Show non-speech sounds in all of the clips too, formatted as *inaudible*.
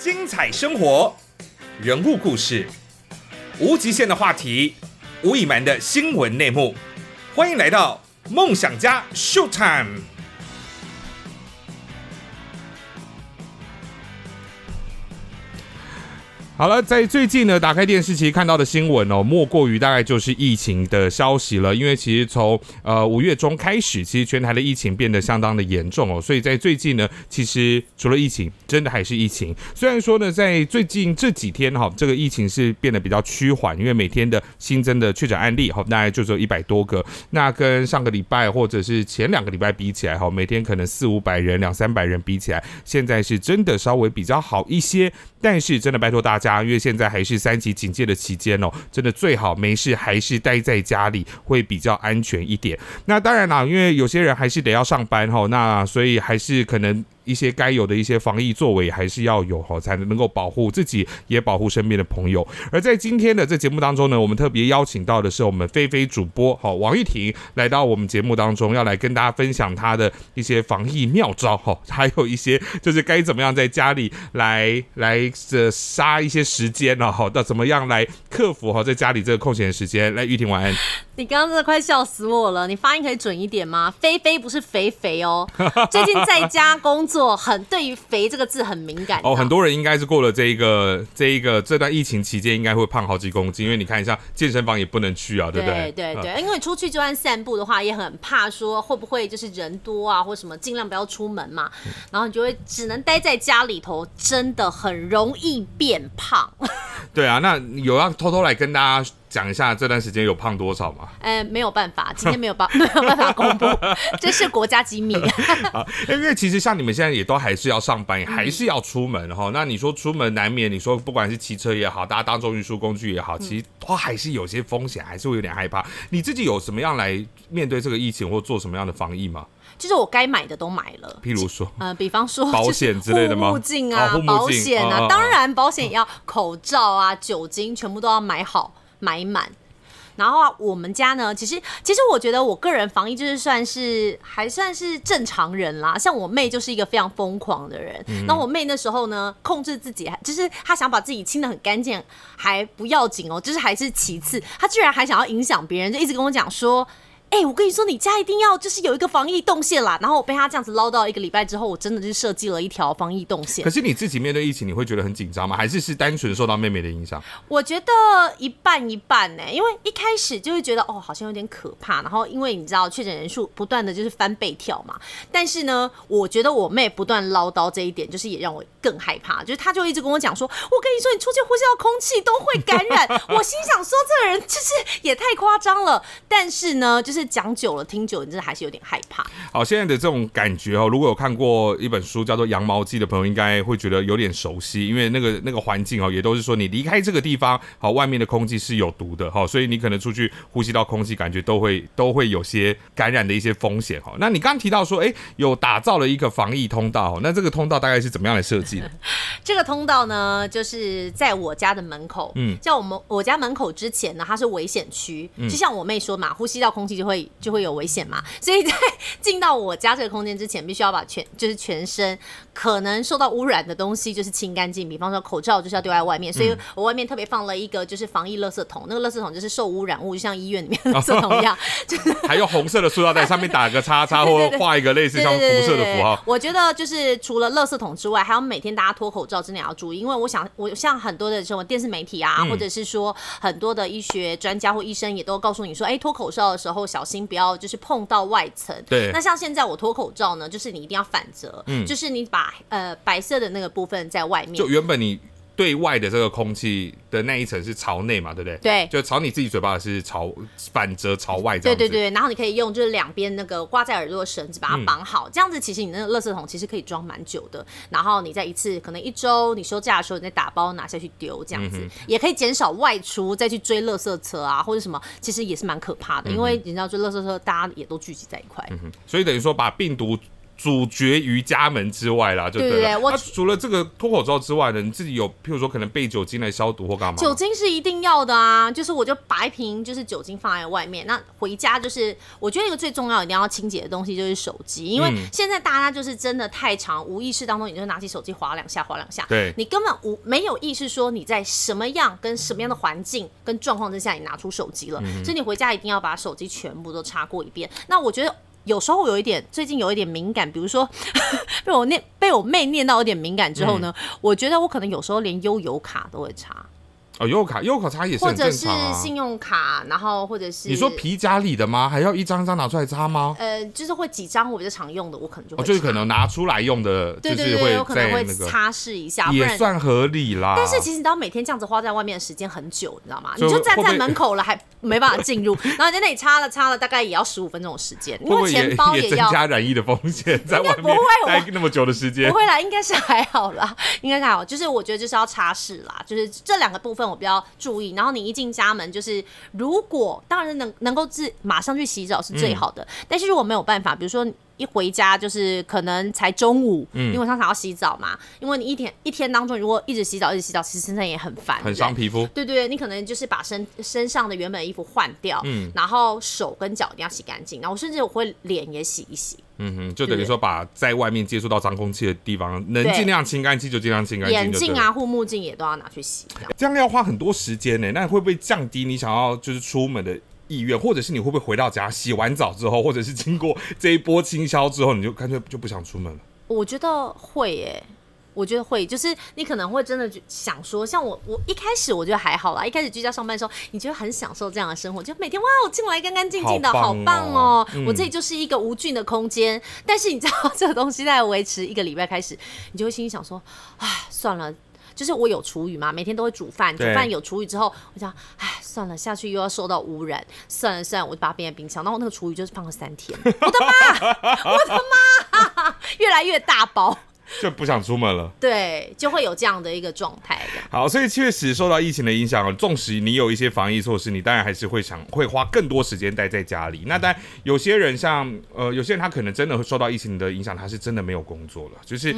精彩生活，人物故事，无极限的话题，无隐瞒的新闻内幕，欢迎来到梦想家 Show Time。好了，在最近呢，打开电视其实看到的新闻哦，莫过于大概就是疫情的消息了。因为其实从呃五月中开始，其实全台的疫情变得相当的严重哦，所以在最近呢，其实除了疫情，真的还是疫情。虽然说呢，在最近这几天哈，这个疫情是变得比较趋缓，因为每天的新增的确诊案例哈，大概就只有一百多个。那跟上个礼拜或者是前两个礼拜比起来哈，每天可能四五百人、两三百人比起来，现在是真的稍微比较好一些。但是真的拜托大家，啊因为现在还是三级警戒的期间哦，真的最好没事还是待在家里会比较安全一点。那当然啦，因为有些人还是得要上班哈，那所以还是可能。一些该有的一些防疫作为还是要有哈，才能够保护自己，也保护身边的朋友。而在今天的这节目当中呢，我们特别邀请到的是我们菲菲主播哈王玉婷来到我们节目当中，要来跟大家分享她的一些防疫妙招哈，还有一些就是该怎么样在家里来来这杀一些时间了哈，到怎么样来克服哈在家里这个空闲时间。来，玉婷晚安。你刚刚真的快笑死我了，你发音可以准一点吗？菲菲不是肥肥哦，*laughs* 最近在家工作。很对于“肥”这个字很敏感哦，很多人应该是过了这一个这一个这段疫情期间，应该会胖好几公斤，因为你看一下健身房也不能去啊，对不对？对对对，因为出去就算散步的话，也很怕说会不会就是人多啊，或什么，尽量不要出门嘛，然后你就会只能待在家里头，真的很容易变胖。*laughs* 对啊，那有要偷偷来跟大家。讲一下这段时间有胖多少吗？呃，没有办法，今天没有办 *laughs* 没有办法公布，*laughs* 这是国家机密。*laughs* 啊，因为其实像你们现在也都还是要上班，还是要出门哈。那你说出门难免，你说不管是骑车也好，大家当做运输工具也好，其实都还是有些风险，还是会有点害怕。你自己有什么样来面对这个疫情，或做什么样的防疫吗？就是我该买的都买了，譬如说，呃，比方说保险之类的吗？护目镜啊，保险啊，当然保险也要，口罩啊，酒精全部都要买好。买满，然后啊，我们家呢，其实其实我觉得我个人防疫就是算是还算是正常人啦。像我妹就是一个非常疯狂的人，那我妹那时候呢，控制自己，就是她想把自己清的很干净，还不要紧哦，就是还是其次，她居然还想要影响别人，就一直跟我讲说。哎，我跟你说，你家一定要就是有一个防疫动线啦。然后我被他这样子唠叨一个礼拜之后，我真的就设计了一条防疫动线。可是你自己面对疫情，你会觉得很紧张吗？还是是单纯受到妹妹的影响？我觉得一半一半呢，因为一开始就会觉得哦，好像有点可怕。然后因为你知道确诊人数不断的就是翻倍跳嘛。但是呢，我觉得我妹不断唠叨这一点，就是也让我更害怕。就是她就一直跟我讲说，我跟你说，你出去呼吸到空气都会感染。*laughs* 我心想说，这个人就是也太夸张了。但是呢，就是。讲久了，听久了，真的还是有点害怕。好，现在的这种感觉哦，如果有看过一本书叫做《羊毛记》的朋友，应该会觉得有点熟悉，因为那个那个环境哦，也都是说你离开这个地方，好，外面的空气是有毒的哈，所以你可能出去呼吸到空气，感觉都会 *laughs* 都会有些感染的一些风险哈。那你刚刚提到说，哎，有打造了一个防疫通道，那这个通道大概是怎么样来设计的？*laughs* 这个通道呢，就是在我家的门口，嗯，在我们我家门口之前呢，它是危险区，就像我妹说嘛，呼吸到空气就会。就会有危险嘛，所以在 *laughs* 进到我家这个空间之前，必须要把全就是全身可能受到污染的东西就是清干净。比方说口罩就是要丢在外面，所以我外面特别放了一个就是防疫垃圾桶，那个垃圾桶就是受污染物，就像医院里面垃圾桶一样，*laughs* 就是还用红色的塑料袋上面打个叉叉，*laughs* 或者画一个类似像辐射的符号。我觉得就是除了垃圾桶之外，还要每天大家脱口罩真的要注意，因为我想我像很多的什么电视媒体啊，或者是说很多的医学专家或医生也都告诉你说，哎，脱口罩的时候小。心不要就是碰到外层。对。那像现在我脱口罩呢，就是你一定要反折，嗯，就是你把呃白色的那个部分在外面。就原本你。对外的这个空气的那一层是朝内嘛，对不对？对，就朝你自己嘴巴是朝反折朝外这样对对对，然后你可以用就是两边那个挂在耳朵的绳子把它绑好，这样子其实你那个垃圾桶其实可以装蛮久的。然后你再一次可能一周你休假的时候，你再打包拿下去丢，这样子也可以减少外出再去追垃圾车啊或者什么，其实也是蛮可怕的，因为你知道追垃圾车大家也都聚集在一块，所以等于说把病毒。主角于家门之外啦，就对了。我除了这个脱口罩之外呢，你自己有譬如说可能备酒精来消毒或干嘛？酒精是一定要的啊，就是我就把一瓶就是酒精放在外面。那回家就是我觉得一个最重要一定要清洁的东西就是手机，因为现在大家就是真的太长，无意识当中你就拿起手机划两下划两下，对你根本无没有意识说你在什么样跟什么样的环境跟状况之下你拿出手机了，所以你回家一定要把手机全部都擦过一遍。那我觉得。有时候有一点，最近有一点敏感，比如说 *laughs* 被我念被我妹念到有点敏感之后呢，我觉得我可能有时候连悠游卡都会查。哦，优卡优卡插也是或者是信用卡，然后或者是你说皮夹里的吗？还要一张一张拿出来擦吗？呃，就是会几张我比较常用的，我可能就哦，就是可能拿出来用的，对对对，有可能会擦拭一下，也算合理啦。但是其实你知道，每天这样子花在外面的时间很久，你知道吗？你就站在门口了，还没办法进入，*laughs* 然后在那里擦了擦了，大概也要十五分钟的时间，因为钱包也要增加染疫的风险，*laughs* 在外面待那么久的时间，不会啦，应该是还好啦，应该还好。就是我觉得就是要擦拭啦，就是这两个部分我比较注意。然后你一进家门，就是如果当然能能够自马上去洗澡是最好的，但是如果没有办法，比如说一回家就是可能才中午，嗯，你晚上想要洗澡嘛，因为你一天一天当中如果一直洗澡一直洗澡，其实身上也很烦，很伤皮肤。对对，你可能就是把身身上的原本衣服换掉，嗯，然后手跟脚一定要洗干净，然后甚至我会脸也洗一洗。嗯哼，就等于说把在外面接触到脏空气的地方，能尽量清干净就尽量清干净。眼镜啊、护目镜也都要拿去洗。这样要花很多时间呢，那会不会降低你想要就是出门的意愿？或者是你会不会回到家洗完澡之后，或者是经过这一波清消之后，你就干脆就不想出门了？我觉得会耶。我觉得会，就是你可能会真的想说，像我，我一开始我觉得还好啦。一开始居家上班的时候，你觉得很享受这样的生活，就每天哇，我进来干干净净的，好棒哦！我这里就是一个无菌的空间。但是你知道，这个东西在维持一个礼拜开始，你就会心里想说，唉，算了，就是我有厨余嘛，每天都会煮饭，煮饭有厨余之后，我想，唉，算了，下去又要受到污染，算了算了，我就把它变成冰箱。然后那个厨余就是放了三天，我的妈，我的妈，*laughs* 越来越大包。就不想出门了，*laughs* 对，就会有这样的一个状态。好，所以确实受到疫情的影响，纵使你有一些防疫措施，你当然还是会想会花更多时间待在家里。那但有些人像呃，有些人他可能真的会受到疫情的影响，他是真的没有工作了。就是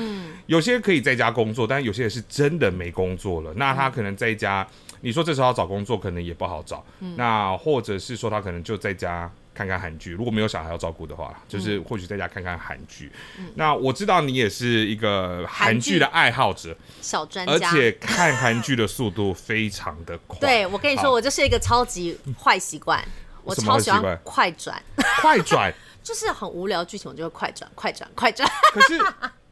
有些可以在家工作，但是有些人是真的没工作了。那他可能在家，你说这时候要找工作可能也不好找。那或者是说他可能就在家。看看韩剧，如果没有小孩要照顾的话，就是或许在家看看韩剧。那我知道你也是一个韩剧的爱好者，小专家，而且看韩剧的速度非常的快。*laughs* 对，我跟你说，我就是一个超级坏习惯，我超喜欢快转，快转 *laughs* 就是很无聊剧情，我就会快转，快转，快转。可是。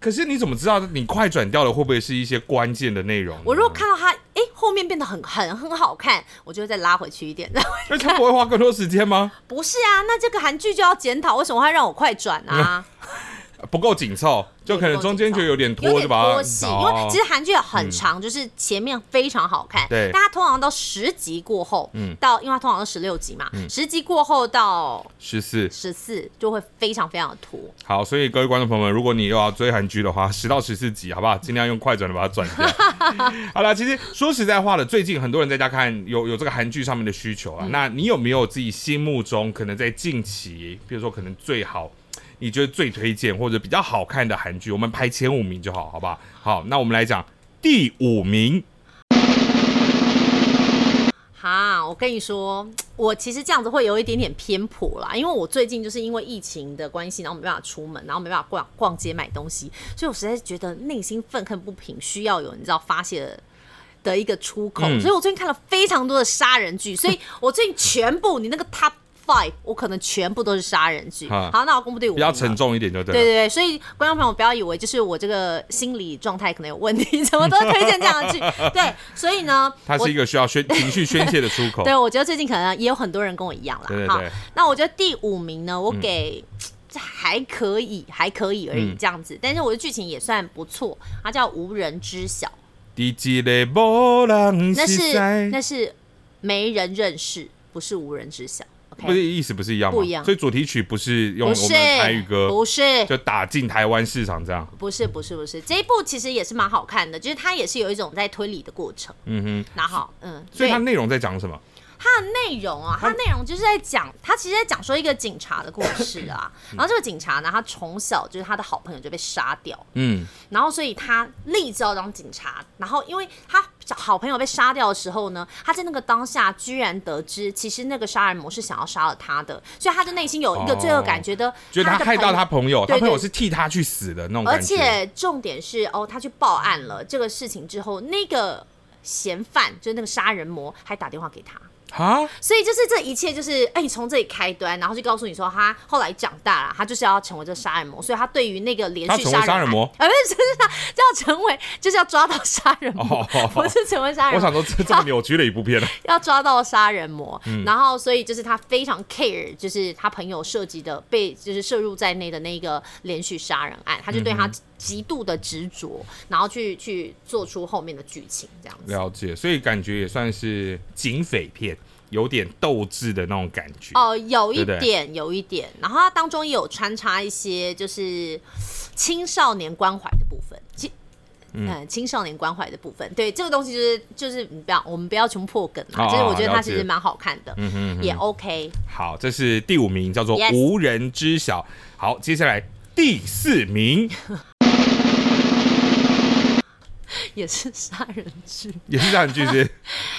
可是你怎么知道你快转掉了会不会是一些关键的内容？我如果看到它，哎，后面变得很很很好看，我就会再拉回去一点。*laughs* 那它不会花更多时间吗？不是啊，那这个韩剧就要检讨，为什么会让我快转啊？不够紧凑。就可能中间就有点拖，就把它拖戏，因为其实韩剧很长，就是前面非常好看，对，但它通常到十集过后，嗯，到因为它通常是十六集嘛，十集过后到十四，十四就会非常非常的拖。好，所以各位观众朋友们，如果你又要追韩剧的话，*laughs* 十到十四集，好不好？尽量用快转的把它转掉。*laughs* 好了，其实说实在话的，最近很多人在家看，有有这个韩剧上面的需求啊。那你有没有自己心目中可能在近期，比如说可能最好？你觉得最推荐或者比较好看的韩剧，我们排前五名就好，好不好？好，那我们来讲第五名。哈，我跟你说，我其实这样子会有一点点偏颇啦，因为我最近就是因为疫情的关系，然后没办法出门，然后没办法逛逛街买东西，所以我实在是觉得内心愤恨不平，需要有你知道发泄的一个出口，所以我最近看了非常多的杀人剧，所以我最近全部你那个 top。我可能全部都是杀人剧。好，那我公布第五，比较沉重一点就对。对对对，所以观众朋友不要以为就是我这个心理状态可能有问题，怎么都推荐这样的剧。*laughs* 对，所以呢，它是一个需要宣 *laughs* 情绪宣泄的出口。对，我觉得最近可能也有很多人跟我一样啦。对对对。那我觉得第五名呢，我给还可以，还可以而已这样子。但是我的剧情也算不错，它叫《无人知晓》。那是那是没人认识，不是无人知晓。不是意思不是一样吗？不一样，所以主题曲不是用我们台语歌，不是就打进台湾市场这样？不是不是不是，这一部其实也是蛮好看的，就是它也是有一种在推理的过程。嗯哼，拿好，嗯，所以它内容在讲什么？它的内容啊，它的内容就是在讲，他其实在讲说一个警察的故事啊。*laughs* 然后这个警察呢，他从小就是他的好朋友就被杀掉，嗯，然后所以他立志要当警察。然后因为他好朋友被杀掉的时候呢，他在那个当下居然得知，其实那个杀人魔是想要杀了他的，所以他的内心有一个罪恶感，觉得觉得他害到他朋友，他朋友是替他去死的那种而且重点是哦，他去报案了。这个事情之后，那个嫌犯就是那个杀人魔还打电话给他。啊！所以就是这一切，就是哎，从这里开端，然后就告诉你说，他后来长大了，他就是要成为这杀人魔，所以他对于那个连续杀人魔，呃，不是，*laughs* 就是他就要成为，就是要抓到杀人魔，不是成为杀人魔。我想说，这这么扭曲的一部片，*laughs* 要抓到杀人魔，然后所以就是他非常 care，就是他朋友涉及的被就是摄入在内的那个连续杀人案，他就对他极度的执着，然后去去做出后面的剧情，这样子。了解，所以感觉也算是警匪片。有点斗志的那种感觉哦，有一点，有一点。然后它当中也有穿插一些就是青少年关怀的部分，青嗯青少年关怀的部分。对这个东西就是就是你不要我们不要穷破梗嘛，就是我觉得它其实蛮好看的，嗯哼，也 OK。好，这是第五名，叫做无人知晓。好，接下来第四名。*laughs* *laughs* 也是杀人剧，也是杀人剧是。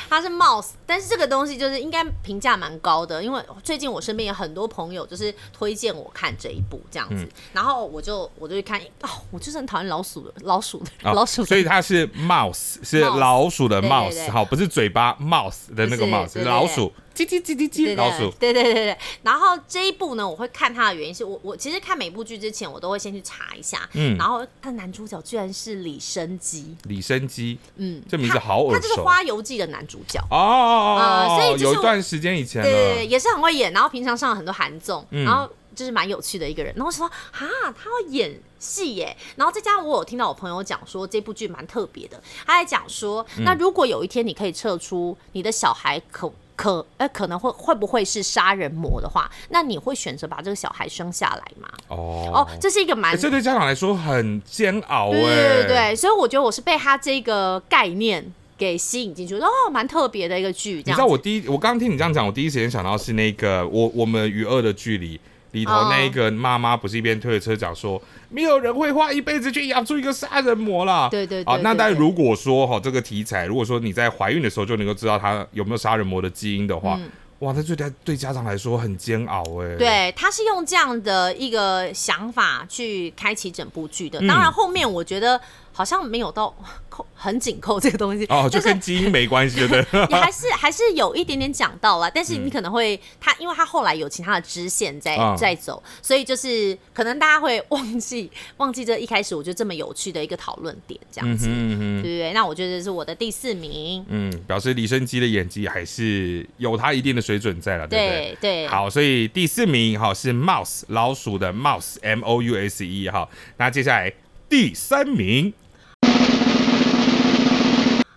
它是？*laughs* Mouse，但是这个东西就是应该评价蛮高的，因为最近我身边有很多朋友就是推荐我看这一部这样子，然后我就我就去看，哦，我就是很讨厌老鼠 *laughs* 的老鼠的老鼠，所以它是 Mouse，是老鼠的 Mouse，好，不是嘴巴 Mouse 的那个 Mouse，老鼠。叽叽叽叽叽，老鼠。对对对对，然后这一部呢，我会看它的原因是我我其实看每部剧之前，我都会先去查一下。嗯。然后它的男主角居然是李生基。李生基。嗯。这名字好耳熟。他就是《花游记》的男主角。哦哦哦。所以有一段时间以前。对对对，也是很会演，然后平常上了很多韩综，然后就是蛮有趣的一个人。然后说啊，他要演戏耶。然后再加上我有听到我朋友讲说这部剧蛮特别的，他在讲说，那如果有一天你可以测出你的小孩可。可呃可能会会不会是杀人魔的话，那你会选择把这个小孩生下来吗？哦哦，这是一个蛮这对家长来说很煎熬哎，对对对，所以我觉得我是被他这个概念给吸引进去，哦，蛮特别的一个剧。你知道我第一我刚刚听你这样讲，我第一时间想到是那个我我们与恶的距离。里头那一个妈妈不是一边推着车讲说，没有人会花一辈子去养出一个杀人魔啦。对对。啊，那但如果说哈这个题材，如果说你在怀孕的时候就能够知道他有没有杀人魔的基因的话，哇，那对家对家长来说很煎熬哎。对，他是用这样的一个想法去开启整部剧的。当然后面我觉得。好像没有到 *laughs* 扣很紧扣这个东西哦，就跟基因没关系，对不对？*laughs* 也还是还是有一点点讲到了，但是你可能会他，因为他后来有其他的支线在在走，所以就是可能大家会忘记 *laughs* 忘记这一开始我觉得这么有趣的一个讨论点，这样子，对不对？那我觉得是我的第四名，嗯，表示李生基的演技还是有他一定的水准在了，对不对？对，好，所以第四名哈是 Mouse 老鼠的 Mouse M O U S E 哈，那接下来第三名。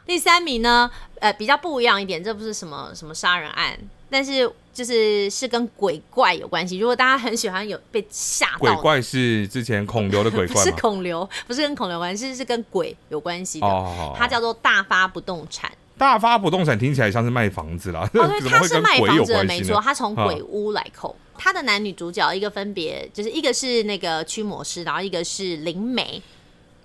第三名呢，呃，比较不一样一点，这不是什么什么杀人案，但是就是是跟鬼怪有关系。如果大家很喜欢有被吓到，鬼怪是之前孔刘的鬼怪是孔刘，不是跟孔刘关系，是跟鬼有关系的。它叫做大发不动产。大发不动产听起来像是卖房子啦，哦，对，*laughs* 他是卖房子的，没错，他从鬼屋来扣。他的男女主角一个分别就是一个是那个驱魔师，然后一个是灵媒。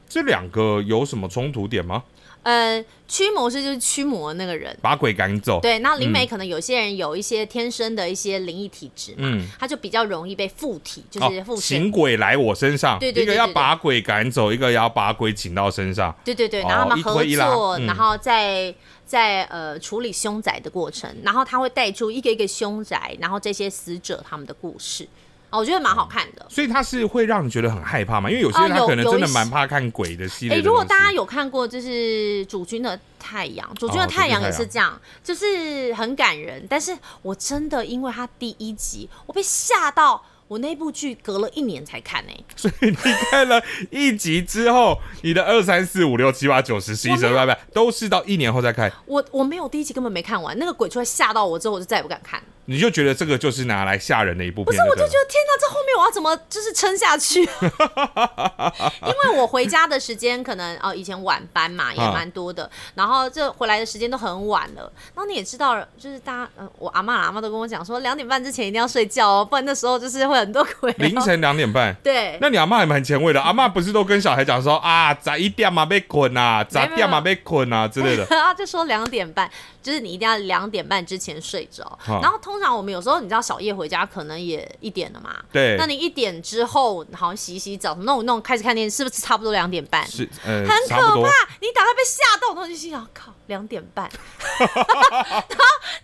这两个有什么冲突点吗？呃，驱魔师就是驱魔那个人，把鬼赶走。对，那灵媒可能有些人有一些天生的一些灵异体质嘛，他就比较容易被附体，就是附请鬼来我身上。对对，一个要把鬼赶走，一个要把鬼请到身上。对对对，然后他们合作，然后在在呃处理凶宅的过程，然后他会带出一个一个凶宅，然后这些死者他们的故事。哦，我觉得蛮好看的，所以它是会让你觉得很害怕嘛？因为有些人他可能真的蛮怕看鬼的系列。哎，如果大家有看过，就是主君的太阳，主君的太阳也是这样，就是很感人。但是我真的因为他第一集，我被吓到，我那部剧隔了一年才看呢、*laughs* 所以你看了一集之后，你的二三四五六七八九十十一十二十三百都是到一年后再看，我我没有第一集根本没看完，那个鬼出来吓到我之后，我就再也不敢看。你就觉得这个就是拿来吓人的一部片。不是，我就觉得得天哪，这后面我要怎么就是撑下去？*laughs* 因为我回家的时间可能哦，以前晚班嘛也蛮多的，然后这回来的时间都很晚了。然后你也知道，就是大家，嗯、我阿妈阿妈都跟我讲说，两点半之前一定要睡觉哦，不然那时候就是会很多鬼。凌晨两点半。对，那你阿妈也蛮前卫的，阿妈不是都跟小孩讲说啊，咋一点嘛被捆啊，咋点嘛被捆啊之类的。*laughs* 他就说两点半，就是你一定要两点半之前睡着。好然后通常我们有时候你知道小夜回家可能也一点了嘛，对那你一点之后好像洗洗澡弄弄开始看电视，是不是差不多两点半？是呃，很可怕。你打开被吓到，然后就心想，靠，两点半，*laughs* 然后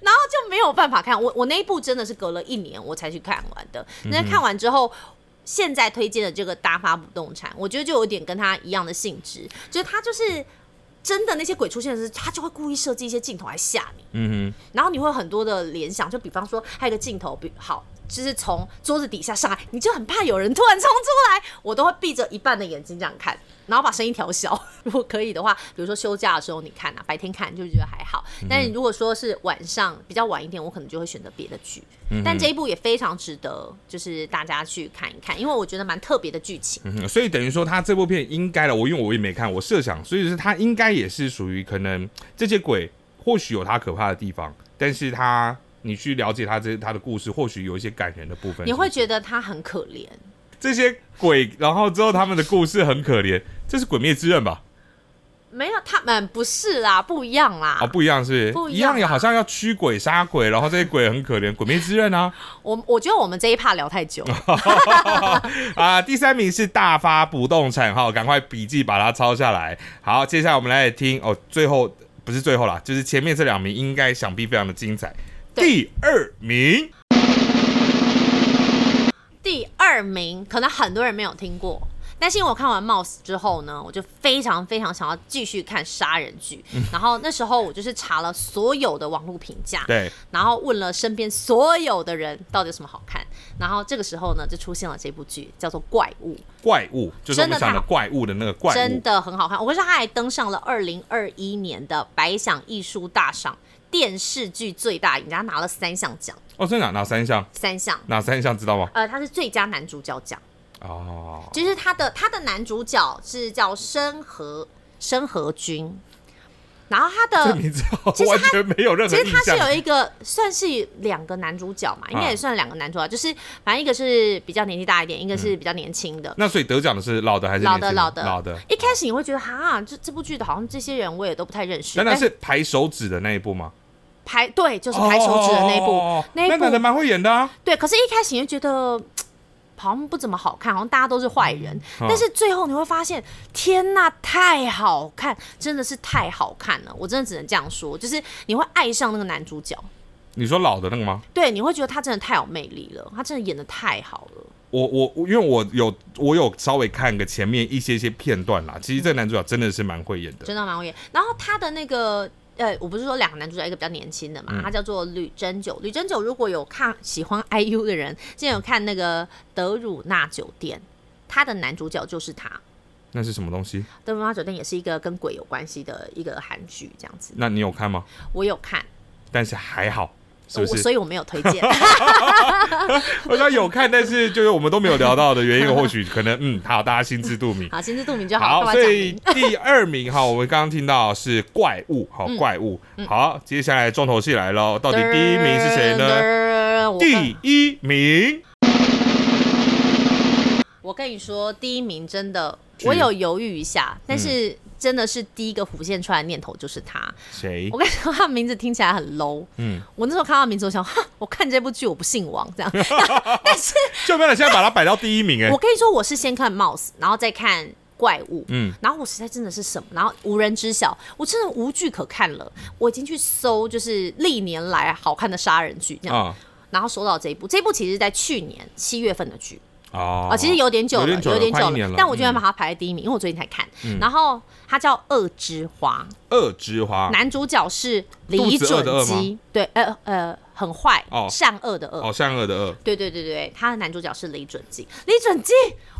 然后就没有办法看。我我那一部真的是隔了一年我才去看完的。那看完之后。现在推荐的这个大发不动产，我觉得就有点跟他一样的性质，就是他就是真的那些鬼出现的时候，他就会故意设计一些镜头来吓你，嗯哼然后你会有很多的联想，就比方说还有一个镜头，比好就是从桌子底下上来，你就很怕有人突然冲出来，我都会闭着一半的眼睛这样看，然后把声音调小。如果可以的话，比如说休假的时候你看啊，白天看就觉得还好。但是如果说是晚上比较晚一点，我可能就会选择别的剧。但这一部也非常值得，就是大家去看一看，因为我觉得蛮特别的剧情。嗯所以等于说他这部片应该了，我因为我也没看，我设想，所以是他应该也是属于可能这些鬼或许有他可怕的地方，但是他你去了解他这他的故事，或许有一些感人的部分。你会觉得他很可怜，这些鬼，然后之后他们的故事很可怜，这是《鬼灭之刃》吧？没有他们不是啦，不一样啦。哦，不一样是不是？不一样也好像要驱鬼杀鬼，然后这些鬼很可怜，《鬼灭之刃》啊。*laughs* 我我觉得我们这一趴聊太久，*laughs* 啊，第三名是大发不动产，哈，赶快笔记把它抄下来。好，接下来我们来听哦，最后不是最后啦，就是前面这两名应该想必非常的精彩。对第二名，第二名可能很多人没有听过，但是因为我看完《Mouse》之后呢，我就非常非常想要继续看杀人剧。然后那时候我就是查了所有的网络评价，对，然后问了身边所有的人到底有什么好看。然后这个时候呢，就出现了这部剧，叫做《怪物怪物就是我们讲的怪物的那个》，怪真物。的很好看。我跟你说，它还登上了二零二一年的百想艺术大赏电视剧最大赢家，拿了三项奖，哦，真的啊哪三项？三项。哪三项知道吗？呃，他是最佳男主角奖。哦，其实他的他的男主角是叫申和申和君，然后他的名字完全没有任何印其实他是。有一个算是两个男主角嘛，应该也算两个男主角，就是反正一个是比较年纪大一点，一个是比较年轻的。那所以得奖的是老的还是老的老的老的？一开始你会觉得哈，这这部剧的好像这些人我也都不太认识，但难道是排手指的那一部吗？排对就是排手指的那一部、哦那一部那男的蛮会演的啊。对，可是一开始你就觉得。好像不怎么好看，好像大家都是坏人，嗯但是最后你会发现，天呐，太好看，真的是太好看了！我真的只能这样说，就是你会爱上那个男主角，你说老的那个吗？对，你会觉得他真的太有魅力了，他真的演的太好了。我我我因为我有我有稍微看个前面一些些片段啦，其实这个男主角真的是蛮会演的。真的蛮会演。然后他的那个呃，我不是说两个男主角，一个比较年轻的嘛，他叫做吕珍九。吕珍九如果有看喜欢 IU 的人，之前有看那个德鲁纳酒店，他的男主角就是他。那是什么东西？德鲁纳酒店也是一个跟鬼有关系的一个韩剧，这样子。那你有看吗？我有看，但是还好，是不是？所以我没有推荐。*laughs* 我说有看，但是就是我们都没有聊到的原因，或许可能嗯，好，大家心知肚明。好，心知肚明就好。所以？*laughs* 第二名哈，我们刚刚听到是怪物，好嗯怪物。好，接下来重头戏来了，到底第一名是谁呢？第一名，我跟你说，第一名真的，我有犹豫一下，但是真的是第一个浮现出来的念头就是他。谁我？跟你说，他名字听起来很 low。嗯，我那时候看到名字，我想，哈，我看这部剧我不姓王这样。但 *laughs* 是就没有现在把它摆到第一名哎我。跟你说，我是先看 Mouse，然后再看怪物。嗯，然后我实在真的是什么，然后无人知晓，我真的无剧可看了。我已经去搜，就是历年来好看的杀人剧这样，啊然后搜到这一部。这一部其实是在去年七月份的剧。哦啊，其实有点久了，有点久了。但我居然嗯把它排在第一名，因为我最近才看。然后它叫《恶之花。恶之花》，男主角是李准基，对，呃呃，很坏、善恶的恶，哦，善恶的恶。对对对对，他的男主角是李准基。李准基，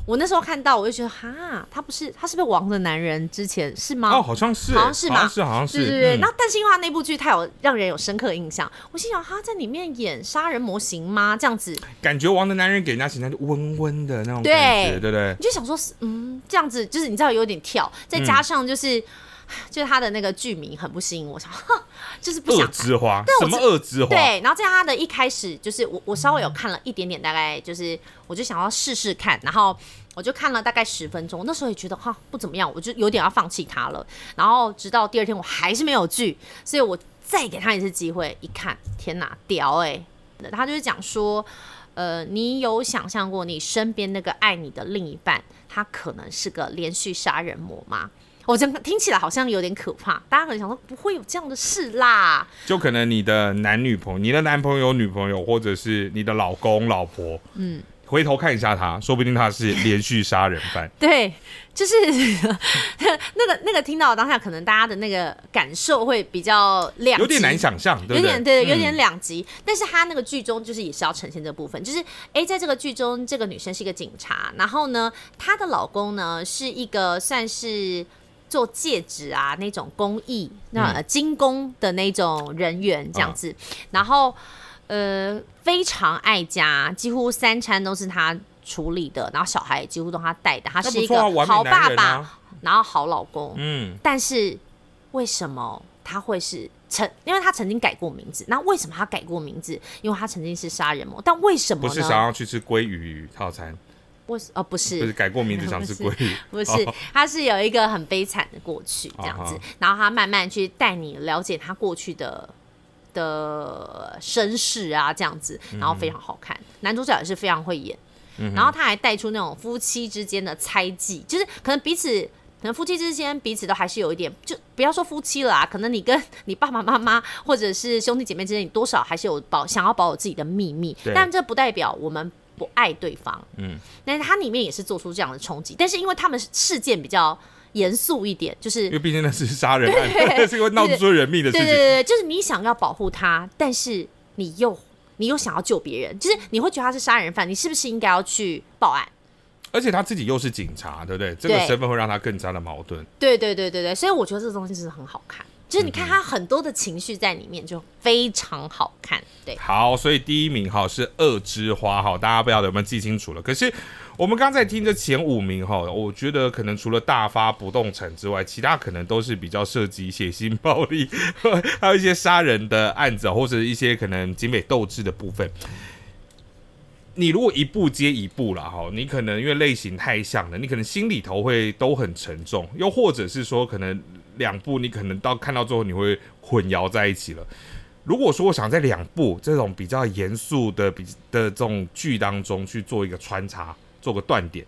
我那时候看到，我就觉得哈，他不是他是不是王的男人？之前是吗？哦，好像是，好像是吗？是，好像是。对对对。然后，但是因为他那部剧，他有让人有深刻印象。我心想，他在里面演杀人模型吗？这样子，感觉王的男人给人家形象就温温的那种感觉，对不对？你就想说，嗯，这样子就是你知道有点跳，再加上就是。就是他的那个剧名很不吸引我，想就是不想。恶之花，什么恶之花？对，然后在他的一开始，就是我我稍微有看了一点点，大概就是我就想要试试看，然后我就看了大概十分钟，那时候也觉得哈不怎么样，我就有点要放弃他了。然后直到第二天我还是没有剧，所以我再给他一次机会，一看天哪，屌哎！他就是讲说，呃，你有想象过你身边那个爱你的另一半，他可能是个连续杀人魔吗？我真听起来好像有点可怕，大家可能想说不会有这样的事啦。就可能你的男女朋友、你的男朋友、女朋友，或者是你的老公、老婆，嗯，回头看一下他，说不定他是连续杀人犯。*laughs* 对，就是 *laughs* 那个那个听到当下，可能大家的那个感受会比较两，有点难想象，有点对，有点两极。但是他那个剧中就是也是要呈现这部分，就是哎，在这个剧中，这个女生是一个警察，然后呢，她的老公呢是一个算是。做戒指啊，那种工艺，那精工的那种人员这样子，然后呃非常爱家，几乎三餐都是他处理的，然后小孩几乎都他带的，他是一个好爸爸，然后好老公。嗯，但是为什么他会是曾？因为他曾经改过名字。那为什么他改过名字？因为他曾经是杀人魔。但为什么不是想要去吃鲑鱼套餐？我哦不是，不是改过名字想吃鲑鱼，不是，他 *laughs* 是有一个很悲惨的过去这样子，然后他慢慢去带你了解他过去的的身世啊这样子，然后非常好看，男主角也是非常会演，然后他还带出那种夫妻之间的猜忌，就是可能彼此，可能夫妻之间彼此都还是有一点，就不要说夫妻了啊，可能你跟 *laughs* 你爸爸妈妈或者是兄弟姐妹之间，你多少还是有保想要保有自己的秘密，但这不代表我们。不爱对方，嗯，但是它里面也是做出这样的冲击，但是因为他们事件比较严肃一点，就是因为毕竟那是杀人案，*laughs* 是会闹出人命的事情，对对对，就是你想要保护他，但是你又你又想要救别人，就是你会觉得他是杀人犯，你是不是应该要去报案？而且他自己又是警察，对不对？这个身份会让他更加的矛盾。对对对对对，所以我觉得这个东西真的很好看。就是你看他很多的情绪在里面，就非常好看。对，好，所以第一名哈是《恶之花》哈，大家不晓得有没有记清楚了？可是我们刚才听这前五名哈，我觉得可能除了大发不动产之外，其他可能都是比较涉及血腥暴力，*laughs* 还有一些杀人的案子，或者一些可能警匪斗智的部分。你如果一步接一步了哈，你可能因为类型太像了，你可能心里头会都很沉重，又或者是说可能。两部你可能到看到最后你会混淆在一起了。如果说我想在两部这种比较严肃的比的这种剧当中去做一个穿插，做个断点，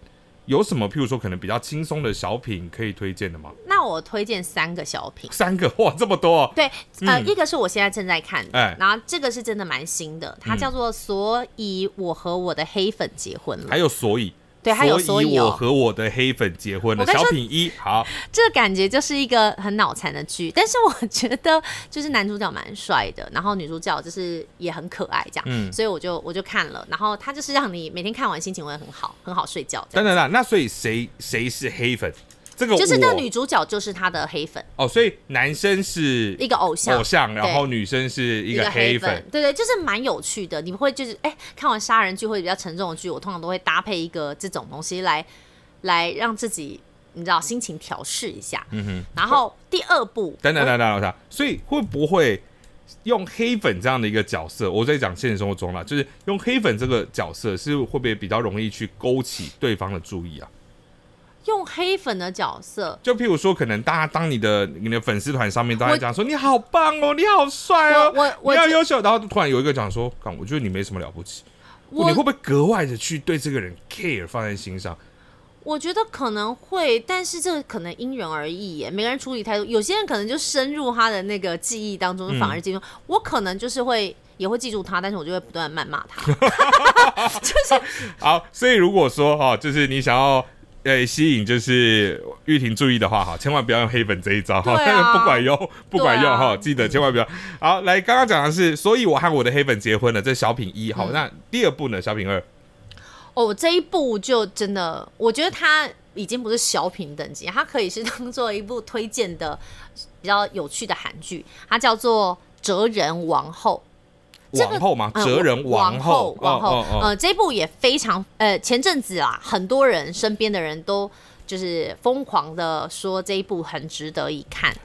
有什么譬如说可能比较轻松的小品可以推荐的吗？那我推荐三个小品，三个哇这么多？对，呃，一个是我现在正在看的，然后这个是真的蛮新的，它叫做《所以我和我的黑粉结婚了》，还有所以。对，还有所以我和我的黑粉结婚了。小品一，好，这感觉就是一个很脑残的剧，但是我觉得就是男主角蛮帅的，然后女主角就是也很可爱，这样，嗯，所以我就我就看了，然后他就是让你每天看完心情会很好，很好睡觉。等等等，那所以谁谁是黑粉？这个就是那女主角就是他的黑粉哦，所以男生是一个偶像偶像，然后女生是一个黑粉，对对，就是蛮有趣的。你们会就是哎，看完杀人剧或者比较沉重的剧，我通常都会搭配一个这种东西来来让自己你知道心情调试一下。嗯哼。然后第二部，等等等等等，所以会不会用黑粉这样的一个角色？我在讲现实生活中啦，就是用黑粉这个角色是会不会比较容易去勾起对方的注意啊？用黑粉的角色，就譬如说，可能大家当你的你的粉丝团上面都在讲说你好棒哦，你好帅哦，我我你好优秀，然后突然有一个讲说，我觉得你没什么了不起，你会不会格外的去对这个人 care 放在心上？我觉得可能会，但是这可能因人而异耶，每个人处理态度，有些人可能就深入他的那个记忆当中，反而记住。我可能就是会也会记住他，但是我就会不断谩骂他，就 *laughs* 是 *laughs* 好。所以如果说哈，就是你想要。呃吸引就是玉婷注意的话哈，千万不要用黑粉这一招哈，对啊 *laughs* 不管用不管用哈，记得千万不要。好，来刚刚讲的是，所以我和我的黑粉结婚了，这是小品一。嗯好，那第二部呢？小品二，哦，这一部就真的，我觉得它已经不是小品等级，它可以是 *laughs* 当做一部推荐的比较有趣的韩剧，它叫做《哲人王后》。这个王后吗？嗯哲人王后，王后哦，哦哦呃，这部也非常，呃，前阵子啊，很多人身边的人都就是疯狂的说这一部很值得一看。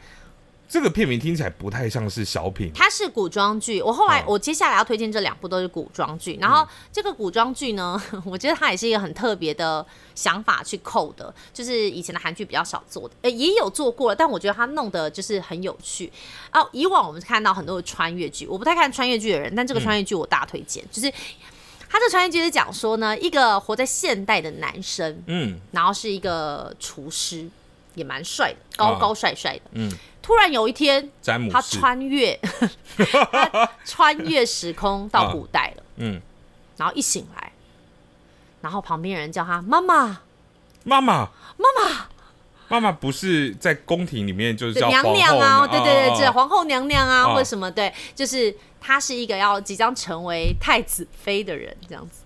这个片名听起来不太像是小品。它是古装剧，我后来、嗯我接下来要推荐这两部都是古装剧，然后这个古装剧呢，*laughs* 我觉得它也是一个很特别的想法去扣的，就是以前的韩剧比较少做的，呃，也有做过了，但我觉得它弄的就是很有趣。哦，以往我们看到很多的穿越剧，我不太看穿越剧的人，但这个穿越剧我大推荐，就是它这个穿越剧是讲说呢，一个活在现代的男生，嗯，然后是一个厨师，也蛮帅的，高啊。高帅帅的，嗯，突然有一天。他詹姆士，穿越，*laughs* 他穿越时空到古代了，*laughs* 嗯，然后一醒来，然后旁边人叫他妈妈，妈妈，妈妈，妈妈不是在宫廷里面就是叫娘娘啊，吗对对对，哦这皇后娘娘啊，哦或者什么，对，就是他是一个要即将成为太子妃的人，这样子，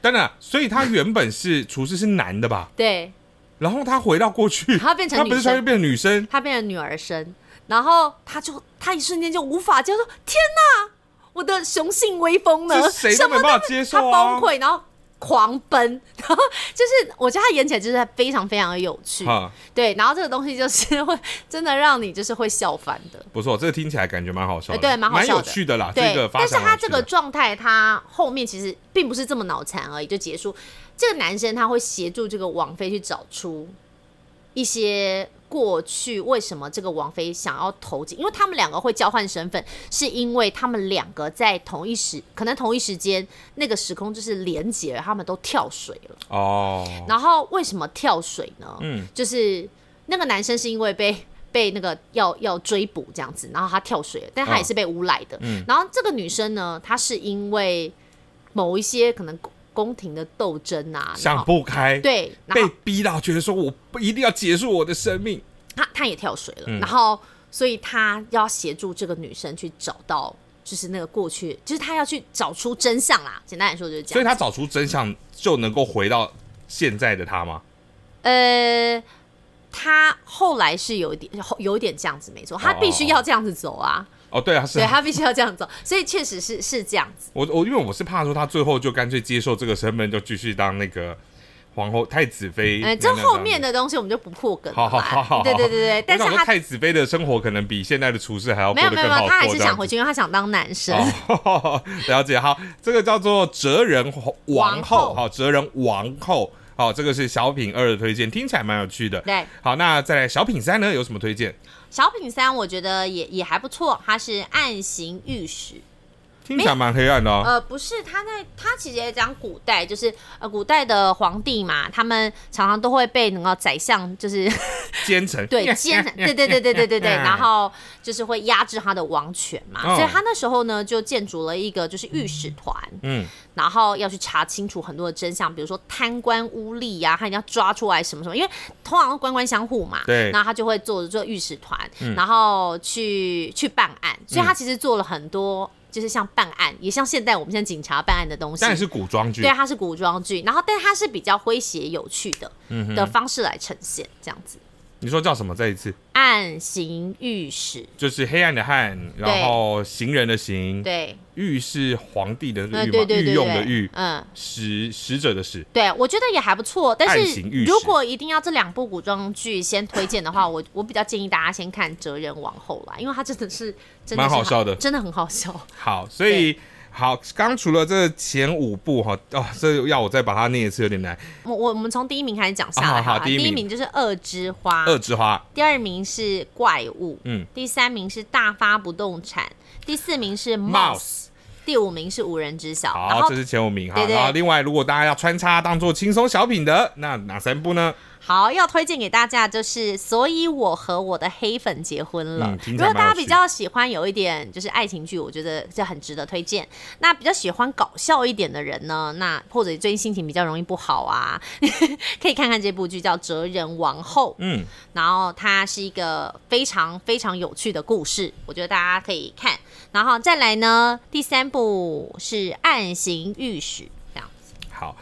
当然，所以他原本是厨师是男的吧？对然后他回到过去，他变成他不是女生穿越变成女生，他变成女儿身，然后他就他一瞬间就无法接受，天哪，我的雄性威风呢？什么都没办法接他受啊崩！溃，然后狂奔，*laughs* 然后就是我觉得他演起来就是非常非常的有趣，哈，对，然后这个东西就是会真的让你就是会笑翻的。不错，这个听起来感觉蛮好笑的，哎对蛮好笑的有趣的啦。对这个，发但是他这个状态，他后面其实并不是这么脑残而已，就结束。这个男生他会协助这个王妃去找出一些过去为什么这个王妃想要投井，因为他们两个会交换身份，是因为他们两个在同一时，可能同一时间那个时空就是连接了，他们都跳水了。哦，然后为什么跳水呢？嗯就是那个男生是因为被被那个要要追捕这样子，然后他跳水了，但他也是被诬赖的。嗯然后这个女生呢，她是因为某一些可能宫宫廷的斗争啊，想不开，对，被逼到觉得说我不一定要结束我的生命，他他也跳水了，嗯然后所以他要协助这个女生去找到。就是那个过去，就是他要去找出真相啦。简单来说就是这样。所以他找出真相就能够回到现在的他吗？呃，他后来是有一点有一点这样子，没错，他必须要这样子走啊。哦，对啊，是啊。对他必须要这样走，所以确实是是这样子。我我因为我是怕说他最后就干脆接受这个身份，就继续当那个皇后太子妃。哎、这后面。的东西我们就不破梗了。好好好好，对对对对，但是太子妃的生活可能比现在的厨师还要没有没有没有。他还是想回去，因为他想当男生。哦，*laughs* 了解。好，这个叫做哲人王王后，后好，哲人王后，好，这个是小品二的推荐，听起来蛮有趣的。对，好，那再来小品三呢，有什么推荐？小品三我觉得也也还不错，它是暗行御史。听起来蛮黑暗的哦。呃，不是，他在他其实也讲古代，就是呃古代的皇帝嘛，他们常常都会被那个宰相就是 *laughs* 奸臣，对奸，对对对对对对对，*laughs* 然后就是会压制他的王权嘛，哦。所以他那时候呢就建筑了一个就是御史团，嗯，然后要去查清楚很多的真相，比如说贪官污吏呀、他一定要抓出来什么什么，因为通常官官相护嘛，对。然后他就会做做御史团，然后去去办案，所以他其实做了很多。就是像办案，也像现代我们现在警察办案的东西，但也是古装剧对，，它是古装剧，然后但它是比较诙谐有趣的、的方式来呈现，这样子。你说叫什么？再一次，暗行御史，就是黑暗的暗，然后行人的行，对，御是皇帝的那嗯，个御嘛，御对对对对用的御，嗯，使使者的使。对，我觉得也还不错。但暗是行御史。如果一定要这两部古装剧先推荐的话，我我比较建议大家先看《哲人王后》啦，因为它真的是真的是蛮好笑的。真的很好笑。好，所以好，刚除了这前五部哈，哦，这要我再把它念一次有点难。我我我们从第一名开始讲下来了好好第一名。名就是《恶之花》，二之花，第二名是《怪物》，嗯。第三名是《大发不动产》，第四名是《Mouse》。第五名是无人知晓。好，这是前五名哈。然后另外，如果大家要穿插当做轻松小品的，那哪三部呢？好，要推荐给大家就是，所以我和我的黑粉结婚了。如果大家比较喜欢有一点就是爱情剧，我觉得这很值得推荐。那比较喜欢搞笑一点的人呢，那或者最近心情比较容易不好啊，*laughs* 可以看看这部剧叫《哲人王后》。嗯，然后它是一个非常非常有趣的故事，我觉得大家可以看。然后再来呢，第三部是《暗行御史》这样子。好。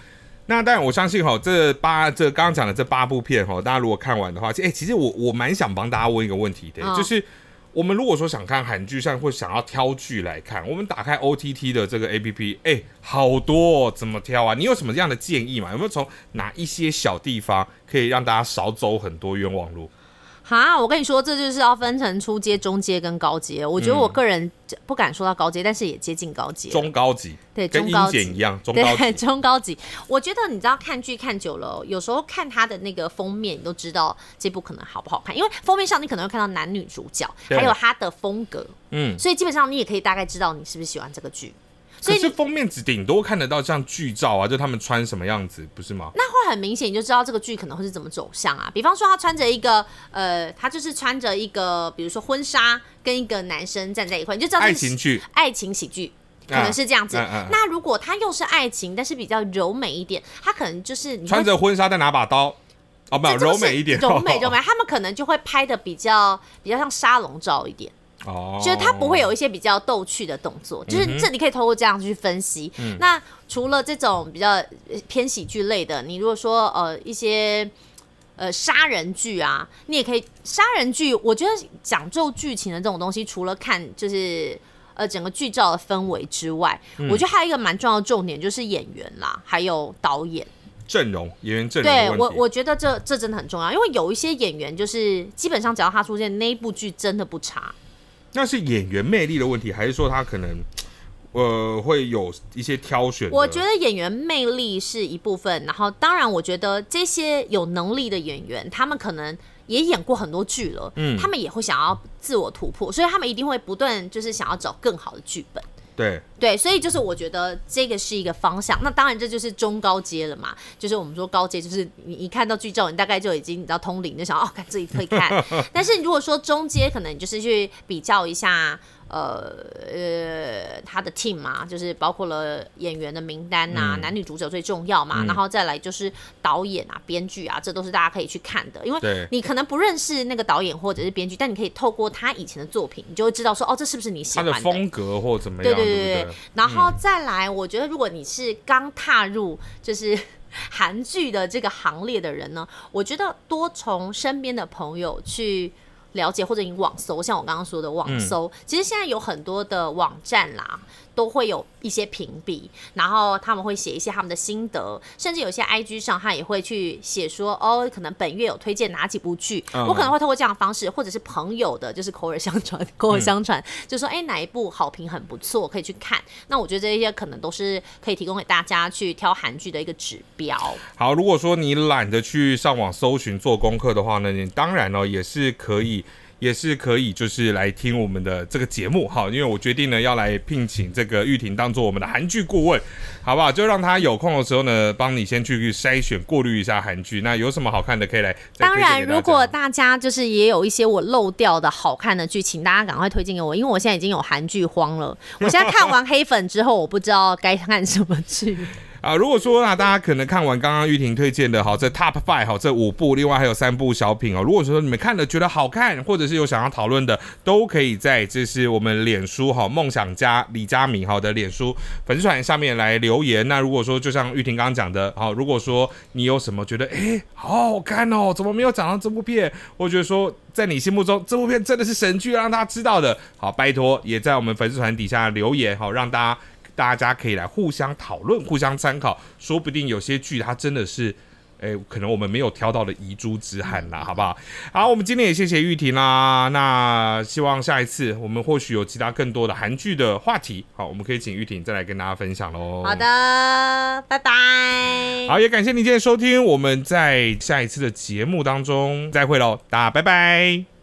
那当然，我相信哈，这八这刚刚讲的这八部片哈，大家如果看完的话，哎，其实我我蛮想帮大家问一个问题的，就是我们如果说想看韩剧，像或想要挑剧来看，我们打开 OTT 的这个 APP，哎，好多哦怎么挑啊？你有什么样的建议吗？有没有从哪一些小地方可以让大家少走很多冤枉路？哈，我跟你说，这就是要分成初阶、中阶跟高阶。我觉得我个人不敢说到高阶，但是也接近高阶。中高级，对，中高级一样，中高级。*laughs* 中高级。我觉得你知道看剧看久了，有时候看它的那个封面，你都知道这部可能好不好看，因为封面上你可能会看到男女主角，还有它的风格，嗯，所以基本上你也可以大概知道你是不是喜欢这个剧。可是封面只顶多看得到像剧照啊，就他们穿什么样子，不是吗？那会很明显，你就知道这个剧可能会是怎么走向啊。比方说，他穿着一个呃，他就是穿着一个，比如说婚纱，跟一个男生站在一块，你就知道爱情剧、爱情喜剧可能是这样子。那如果他又是爱情，但是比较柔美一点，他可能就是穿着婚纱再拿把刀，哦，不，柔美一点，柔美柔美，他们可能就会拍的比较比较像沙龙照一点。哦，就是他不会有一些比较逗趣的动作，就是这你可以透过这样去分析。那除了这种比较偏喜剧类的，你如果说呃一些呃杀人剧啊，你也可以杀人剧。我觉得讲究剧情的这种东西，除了看就是呃整个剧照的氛围之外，我觉得还有一个蛮重要的重点就是演员啦，还有导演阵容，演员阵容。对我我觉得这这真的很重要，因为有一些演员就是基本上只要他出现，那一部剧真的不差。那是演员魅力的问题，还是说他可能，呃，会有一些挑选？我觉得演员魅力是一部分，然后当然，我觉得这些有能力的演员，他们可能也演过很多剧了，嗯，他们也会想要自我突破，所以他们一定会不断就是想要找更好的剧本。对对，所以就是我觉得这个是一个方向。那当然这就是中高阶了嘛，就是我们说高阶，就是你一看到剧照，你大概就已经你知道通灵，就想哦，看这里可以看。*laughs* 但是如果说中阶，可能你就是去比较一下。呃呃，他的 team 嘛，就是包括了演员的名单呐，男女主角最重要嘛，然后再来就是导演啊、编剧啊，这都是大家可以去看的。因为你可能不认识那个导演或者是编剧，但你可以透过他以前的作品，你就会知道说，哦，这是不是你喜欢的风格或怎么样？对对对对。然后再来，我觉得如果你是刚踏入就是 *laughs* 韩剧的这个行列的人呢，我觉得多从身边的朋友去。了解或者你网搜，像我刚刚说的网搜，其实现在有很多的网站啦。都会有一些评比，然后他们会写一些他们的心得，甚至有些 IG 上他也会去写说，哦，可能本月有推荐哪几部剧，我可能会透过这样的方式，或者是朋友的，就是口耳相传，口耳相传，就说，哎，哪一部好评很不错，可以去看。那我觉得这些可能都是可以提供给大家去挑韩剧的一个指标。好，如果说你懒得去上网搜寻做功课的话呢，你当然呢也是可以。也是可以，就是来听我们的这个节目哈，因为我决定呢要来聘请这个玉婷当做我们的韩剧顾问，好不好？就让他有空的时候呢，帮你先去筛选、过滤一下韩剧。那有什么好看的，可以来。当然，如果大家就是也有一些我漏掉的好看的剧，请大家赶快推荐给我，因为我现在已经有韩剧荒了。我现在看完黑粉之后，我不知道该看什么剧。啊，如果说啊，大家可能看完刚刚玉婷推荐的，好这 Top Five 好这五部，另外还有三部小品哦。如果说你们看了觉得好看，或者是有想要讨论的，都可以在这是我们脸书哈梦想家李佳敏好的脸书粉丝团上面来留言。那如果说就像玉婷刚刚讲的，好，如果说你有什么觉得哎好好看哦，怎么没有讲到这部片？或者说在你心目中这部片真的是神剧，让大家知道的，好，拜托也在我们粉丝团底下留言，好，让大家。大家可以来互相讨论、互相参考，说不定有些剧它真的是，哎，可能我们没有挑到的遗珠之憾啦，好不好？好，我们今天也谢谢玉婷啦。那希望下一次我们或许有其他更多的韩剧的话题，好，我们可以请玉婷再来跟大家分享喽。好的，拜拜。好，也感谢您今天收听，我们在下一次的节目当中再会喽，大家拜拜。